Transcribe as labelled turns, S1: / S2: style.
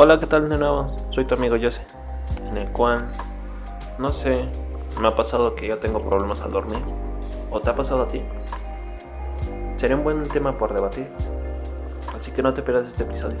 S1: Hola, ¿qué tal de nuevo? Soy tu amigo Jose, en el cual, no sé, me ha pasado que yo tengo problemas al dormir. ¿O te ha pasado a ti? Sería un buen tema por debatir. Así que no te pierdas este episodio.